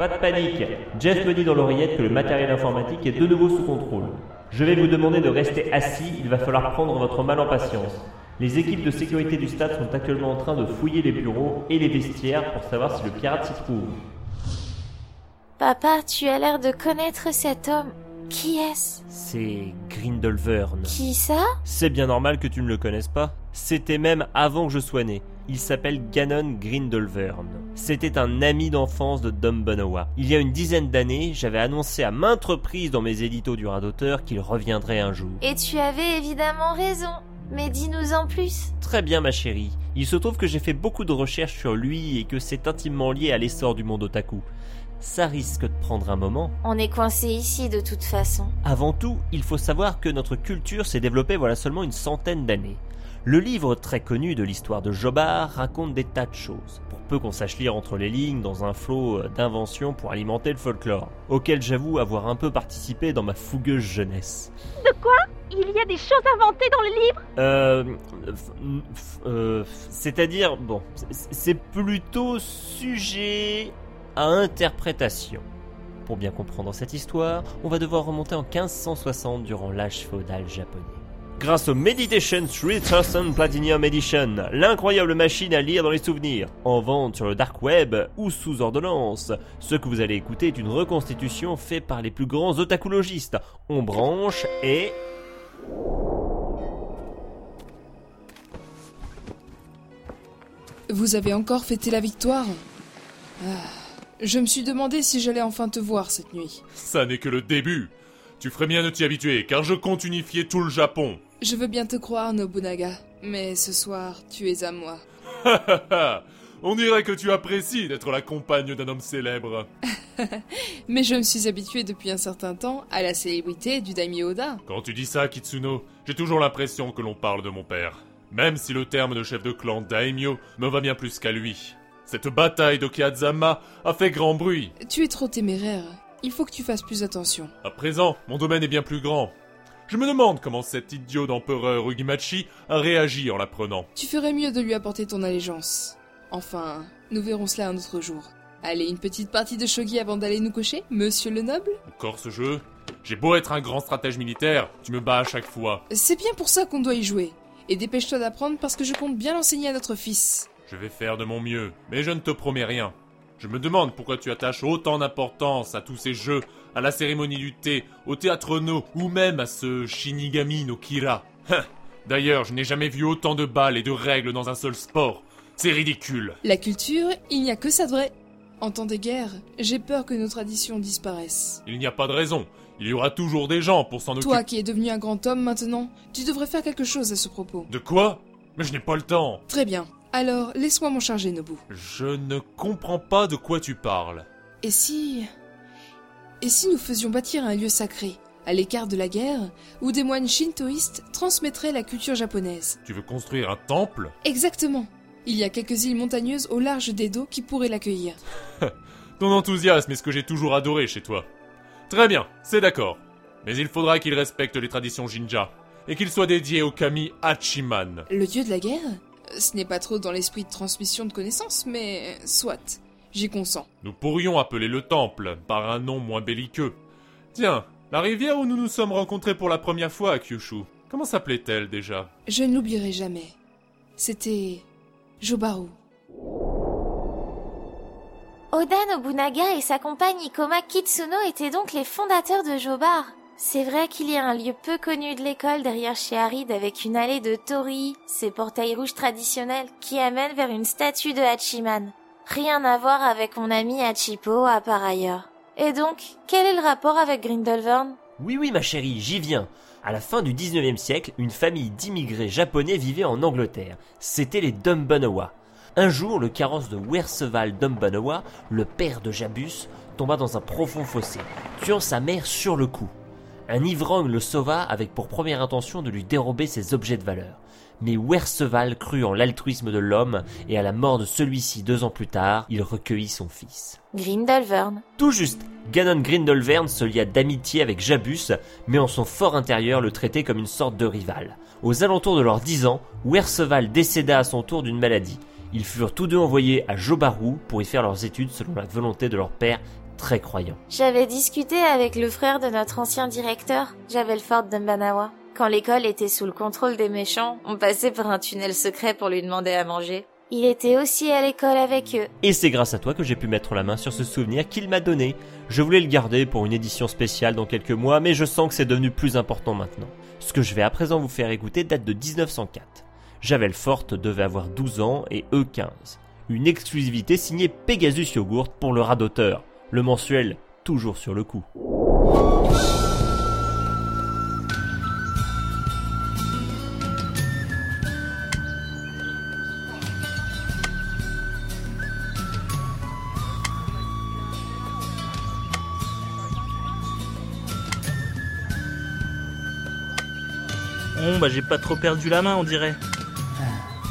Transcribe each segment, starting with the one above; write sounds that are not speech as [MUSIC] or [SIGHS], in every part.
Pas de panique. Jeff me dit dans l'oreillette que le matériel informatique est de nouveau sous contrôle. Je vais vous demander de rester assis, il va falloir prendre votre mal en patience. Les équipes de sécurité du stade sont actuellement en train de fouiller les bureaux et les vestiaires pour savoir si le pirate s'y trouve. Papa, tu as l'air de connaître cet homme. Qui est-ce? C'est Grindelwern. Qui ça? C'est bien normal que tu ne le connaisses pas. C'était même avant que je sois né. Il s'appelle Ganon Grindelwern. C'était un ami d'enfance de Dumbledore. Il y a une dizaine d'années, j'avais annoncé à maintes reprises dans mes éditos du rat d'auteur qu'il reviendrait un jour. Et tu avais évidemment raison. Mais dis-nous en plus. Très bien ma chérie. Il se trouve que j'ai fait beaucoup de recherches sur lui et que c'est intimement lié à l'essor du monde otaku. Ça risque de prendre un moment. On est coincé ici de toute façon. Avant tout, il faut savoir que notre culture s'est développée voilà seulement une centaine d'années. Le livre très connu de l'histoire de Jobard raconte des tas de choses, pour peu qu'on sache lire entre les lignes dans un flot d'inventions pour alimenter le folklore, auquel j'avoue avoir un peu participé dans ma fougueuse jeunesse. De quoi Il y a des choses inventées dans le livre? Euh... euh C'est-à-dire, bon, c'est plutôt sujet à interprétation. Pour bien comprendre cette histoire, on va devoir remonter en 1560 durant l'âge féodal japonais grâce au Meditation 3000 Platinum Edition, l'incroyable machine à lire dans les souvenirs, en vente sur le dark web ou sous ordonnance. Ce que vous allez écouter est une reconstitution faite par les plus grands otakulogistes. On branche et... Vous avez encore fêté la victoire? Ah, Je me suis demandé si j'allais enfin te voir cette nuit. Ça n'est que le début. Tu ferais bien de t'y habituer, car je compte unifier tout le Japon. Je veux bien te croire, Nobunaga, mais ce soir, tu es à moi. [LAUGHS] On dirait que tu apprécies d'être la compagne d'un homme célèbre. [LAUGHS] mais je me suis habitué depuis un certain temps à la célébrité du daimyo Oda. Quand tu dis ça, Kitsuno, j'ai toujours l'impression que l'on parle de mon père. Même si le terme de chef de clan daimyo me va bien plus qu'à lui. Cette bataille d'Okiyazama a fait grand bruit. Tu es trop téméraire. Il faut que tu fasses plus attention. À présent, mon domaine est bien plus grand. Je me demande comment cet idiot d'empereur Ugimachi a réagi en l'apprenant. Tu ferais mieux de lui apporter ton allégeance. Enfin, nous verrons cela un autre jour. Allez, une petite partie de shogi avant d'aller nous cocher, monsieur le noble? Encore ce jeu? J'ai beau être un grand stratège militaire, tu me bats à chaque fois. C'est bien pour ça qu'on doit y jouer. Et dépêche-toi d'apprendre parce que je compte bien l'enseigner à notre fils. Je vais faire de mon mieux, mais je ne te promets rien. Je me demande pourquoi tu attaches autant d'importance à tous ces jeux, à la cérémonie du thé, au théâtre no, ou même à ce Shinigami no Kira. Hein. D'ailleurs, je n'ai jamais vu autant de balles et de règles dans un seul sport. C'est ridicule. La culture, il n'y a que ça de vrai. En temps de guerre, j'ai peur que nos traditions disparaissent. Il n'y a pas de raison. Il y aura toujours des gens pour s'en occuper. Toi qui es devenu un grand homme maintenant, tu devrais faire quelque chose à ce propos. De quoi? Mais je n'ai pas le temps. Très bien. Alors, laisse-moi m'en charger, Nobu. Je ne comprends pas de quoi tu parles. Et si... Et si nous faisions bâtir un lieu sacré, à l'écart de la guerre, où des moines shintoïstes transmettraient la culture japonaise? Tu veux construire un temple? Exactement. Il y a quelques îles montagneuses au large d'Edo qui pourraient l'accueillir. [LAUGHS] Ton enthousiasme est ce que j'ai toujours adoré chez toi. Très bien, c'est d'accord. Mais il faudra qu'il respecte les traditions Jinja, et qu'il soit dédié au kami Hachiman. Le dieu de la guerre? Ce n'est pas trop dans l'esprit de transmission de connaissances, mais soit, j'y consens. Nous pourrions appeler le temple par un nom moins belliqueux. Tiens, la rivière où nous nous sommes rencontrés pour la première fois à Kyushu, comment s'appelait-elle déjà? Je ne l'oublierai jamais. C'était Jobaru. Oda Nobunaga et sa compagne Ikoma Kitsuno étaient donc les fondateurs de Jobar. C'est vrai qu'il y a un lieu peu connu de l'école derrière chez Harid avec une allée de torii, ces portails rouges traditionnels, qui amènent vers une statue de Hachiman. Rien à voir avec mon ami Hachipo à part ailleurs. Et donc, quel est le rapport avec Grindelwald? Oui oui ma chérie, j'y viens. À la fin du 19e siècle, une famille d'immigrés japonais vivait en Angleterre. C'était les Dumbanawa. Un jour, le carrosse de Werseval Dumbanawa, le père de Jabus, tomba dans un profond fossé, tuant sa mère sur le coup. Un ivrogne le sauva avec pour première intention de lui dérober ses objets de valeur. Mais Werseval crut en l'altruisme de l'homme et à la mort de celui-ci deux ans plus tard, il recueillit son fils. Grindelwern. Tout juste. Ganon Grindelwern se lia d'amitié avec Jabus, mais en son fort intérieur le traitait comme une sorte de rival. Aux alentours de leurs dix ans, Werseval décéda à son tour d'une maladie. Ils furent tous deux envoyés à Jobaru pour y faire leurs études selon la volonté de leur père très croyant. J'avais discuté avec le frère de notre ancien directeur, Javelford Dumbanawa. Quand l'école était sous le contrôle des méchants, on passait par un tunnel secret pour lui demander à manger. Il était aussi à l'école avec eux. Et c'est grâce à toi que j'ai pu mettre la main sur ce souvenir qu'il m'a donné. Je voulais le garder pour une édition spéciale dans quelques mois, mais je sens que c'est devenu plus important maintenant. Ce que je vais à présent vous faire écouter date de 1904. Javel Forte devait avoir 12 ans et eux 15. Une exclusivité signée Pegasus Yogurt pour le radoteur. Le mensuel, toujours sur le coup. Bah j'ai pas trop perdu la main, on dirait.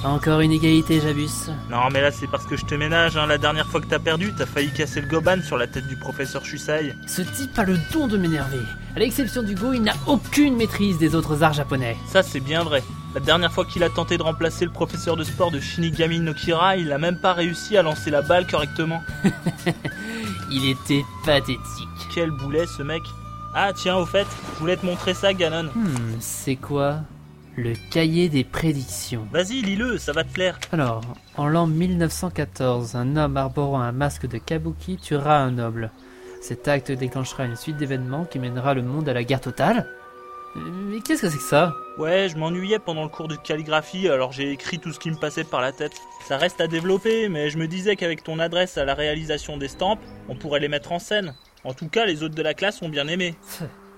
Encore une égalité, Jabus. Non, mais là c'est parce que je te ménage, hein. La dernière fois que t'as perdu, t'as failli casser le goban sur la tête du professeur Shusai. Ce type a le don de m'énerver. À l'exception d'Hugo, il n'a aucune maîtrise des autres arts japonais. Ça, c'est bien vrai. La dernière fois qu'il a tenté de remplacer le professeur de sport de Shinigami no Kira, il a même pas réussi à lancer la balle correctement. [LAUGHS] Il était pathétique. Quel boulet ce mec. Ah tiens, au fait, je voulais te montrer ça, Ganon. Hmm, c'est quoi? Le cahier des prédictions. Vas-y, lis-le, ça va te plaire. Alors, en l'an 1914, un homme arborant un masque de kabuki tuera un noble. Cet acte déclenchera une suite d'événements qui mènera le monde à la guerre totale. Mais qu'est-ce que c'est que ça? Ouais, je m'ennuyais pendant le cours de calligraphie, alors j'ai écrit tout ce qui me passait par la tête. Ça reste à développer, mais je me disais qu'avec ton adresse à la réalisation des stampes, on pourrait les mettre en scène. En tout cas, les autres de la classe ont bien aimé.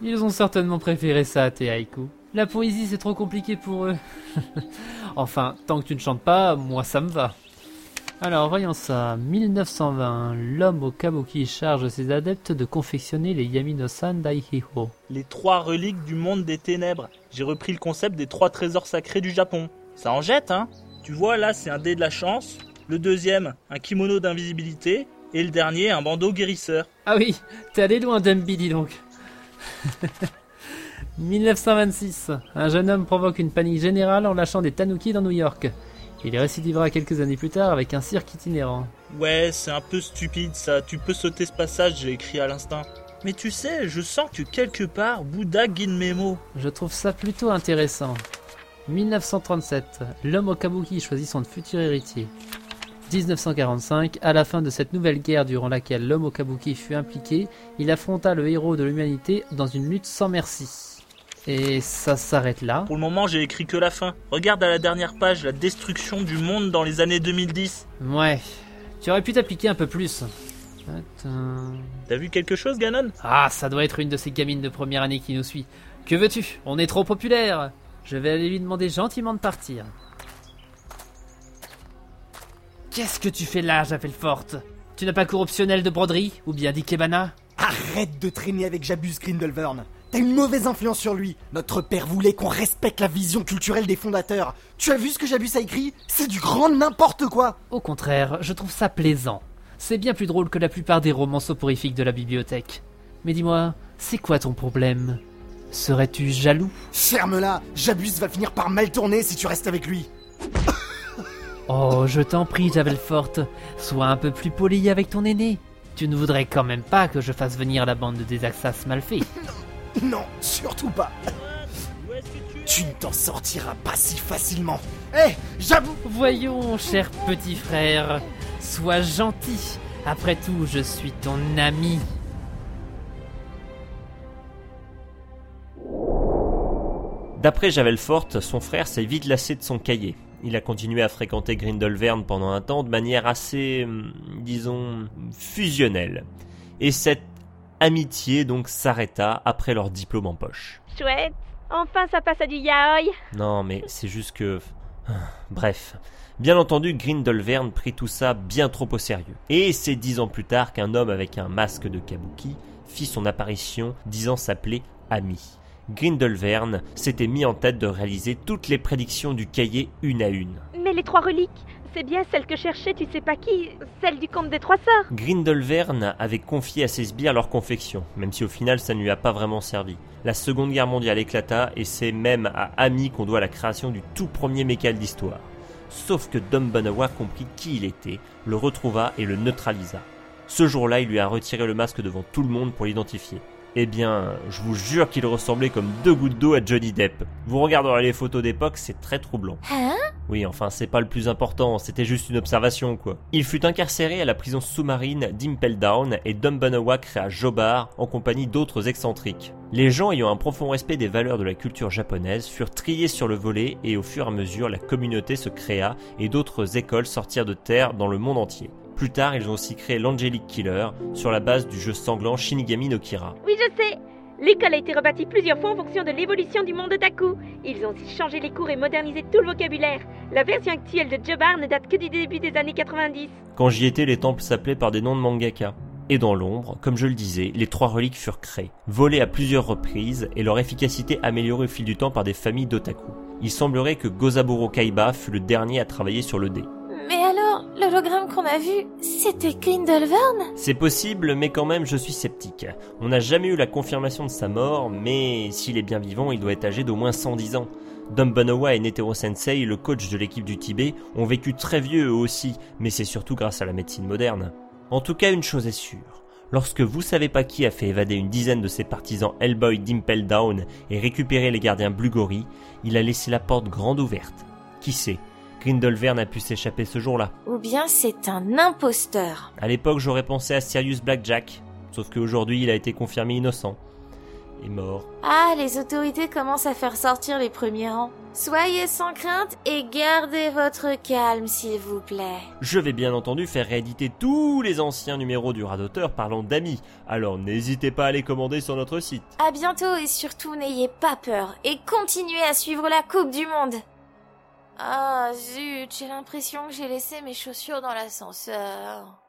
Ils ont certainement préféré ça à tes haïkus. La poésie, c'est trop compliqué pour eux. [LAUGHS] enfin, tant que tu ne chantes pas, moi ça me va. Alors, voyons ça. 1920, l'homme au kabuki charge ses adeptes de confectionner les Yamino-san Daihiho. Les trois reliques du monde des ténèbres. J'ai repris le concept des trois trésors sacrés du Japon. Ça en jette, hein Tu vois, là, c'est un dé de la chance. Le deuxième, un kimono d'invisibilité. Et le dernier, un bandeau guérisseur. Ah oui, t'es allé loin, Dumby, dis donc. [LAUGHS] 1926, un jeune homme provoque une panique générale en lâchant des tanuki dans New York. Il récidivera quelques années plus tard avec un cirque itinérant. Ouais, c'est un peu stupide ça. Tu peux sauter ce passage, j'ai écrit à l'instinct. Mais tu sais, je sens que quelque part, Bouddha guide mes mots. Je trouve ça plutôt intéressant. 1937, l'homme au kabuki choisit son futur héritier. 1945, à la fin de cette nouvelle guerre durant laquelle l'homme au kabuki fut impliqué, il affronta le héros de l'humanité dans une lutte sans merci. Et ça s'arrête là. Pour le moment, j'ai écrit que la fin. Regarde à la dernière page, la destruction du monde dans les années 2010. Ouais, tu aurais pu t'appliquer un peu plus. Attends. T'as vu quelque chose, Ganon? Ah, ça doit être une de ces gamines de première année qui nous suit. Que veux-tu? On est trop populaire. Je vais aller lui demander gentiment de partir. Qu'est-ce que tu fais là, Javel Forte? Tu n'as pas cours optionnel de broderie Ou bien d'ikebana? Arrête de traîner avec Jabus Grindelwern. T'as une mauvaise influence sur lui. Notre père voulait qu'on respecte la vision culturelle des fondateurs. Tu as vu ce que Jabus a écrit C'est du grand n'importe quoi. Au contraire, je trouve ça plaisant. C'est bien plus drôle que la plupart des romans soporifiques de la bibliothèque. Mais dis-moi, c'est quoi ton problème? Serais-tu jaloux? Ferme-la. Jabus va finir par mal tourner si tu restes avec lui. [LAUGHS] Oh, je t'en prie, Javel Forte, sois un peu plus poli avec ton aîné. Tu ne voudrais quand même pas que je fasse venir la bande de désaxas mal faits. [LAUGHS] Non, surtout pas. Tu ne t'en sortiras pas si facilement. Hé, Jabus Voyons, cher petit frère, sois gentil. Après tout, je suis ton ami. D'après Javelfort, son frère s'est vite lassé de son cahier. Il a continué à fréquenter Grindelwern pendant un temps de manière assez, hum, disons, fusionnelle. Et cette amitié donc s'arrêta après leur diplôme en poche. Chouette. Enfin, ça passe à du yaoi. Non, mais c'est juste que... [SIGHS] Bref. Bien entendu, Grindelwern prit tout ça bien trop au sérieux. Et c'est dix ans plus tard qu'un homme avec un masque de kabuki fit son apparition disant s'appeler Ami. Grindelwern s'était mis en tête de réaliser toutes les prédictions du cahier une à une. Mais les trois reliques, c'est bien celle que cherchait tu sais pas qui, celle du comte des trois sœurs. Grindelwern avait confié à ses sbires leur confection, même si au final ça ne lui a pas vraiment servi. La seconde guerre mondiale éclata et c'est même à Ami qu'on doit la création du tout premier mécal d'histoire. Sauf que Dumbanawa comprit qui il était, le retrouva et le neutralisa. Ce jour-là, il lui a retiré le masque devant tout le monde pour l'identifier. Eh bien, je vous jure qu'il ressemblait comme deux gouttes d'eau à Johnny Depp. Vous regarderez les photos d'époque, c'est très troublant. Hein? Oui, enfin, c'est pas le plus important, c'était juste une observation, quoi. Il fut incarcéré à la prison sous-marine d'Impel Down et Dumbanawa créa Jobar en compagnie d'autres excentriques. Les gens ayant un profond respect des valeurs de la culture japonaise furent triés sur le volet et au fur et à mesure la communauté se créa et d'autres écoles sortirent de terre dans le monde entier. Plus tard, ils ont aussi créé l'Angelic Killer sur la base du jeu sanglant Shinigami no Kira. Oui, je sais. L'école a été rebâtie plusieurs fois en fonction de l'évolution du monde otaku. Ils ont aussi changé les cours et modernisé tout le vocabulaire. La version actuelle de Jobar ne date que du début des années 90. Quand j'y étais, les temples s'appelaient par des noms de mangaka. Et dans l'ombre, comme je le disais, les trois reliques furent créées, volées à plusieurs reprises et leur efficacité améliorée au fil du temps par des familles d'otaku. Il semblerait que Gozaburo Kaiba fut le dernier à travailler sur le dé. L'hologramme qu'on a vu, c'était Grindelwald C'est possible, mais quand même je suis sceptique. On n'a jamais eu la confirmation de sa mort, mais s'il est bien vivant, il doit être âgé d'au moins 110 ans. Dumbanawa et Netero Sensei, le coach de l'équipe du Tibet, ont vécu très vieux eux aussi, mais c'est surtout grâce à la médecine moderne. En tout cas, une chose est sûre. Lorsque vous savez pas qui a fait évader une dizaine de ses partisans Hellboy d'Impel Down et récupérer les gardiens Blugori, il a laissé la porte grande ouverte. Qui sait? Grindelwald a pu s'échapper ce jour-là. Ou bien c'est un imposteur. À l'époque, j'aurais pensé à Sirius Blackjack, sauf qu'aujourd'hui, il a été confirmé innocent. Et mort. Ah, les autorités commencent à faire sortir les premiers rangs. Soyez sans crainte et gardez votre calme, s'il vous plaît. Je vais bien entendu faire rééditer tous les anciens numéros du Radoteur parlant d'amis, alors n'hésitez pas à les commander sur notre site. À bientôt et surtout n'ayez pas peur et continuez à suivre la Coupe du Monde. Ah zut, j'ai l'impression que j'ai laissé mes chaussures dans l'ascenseur.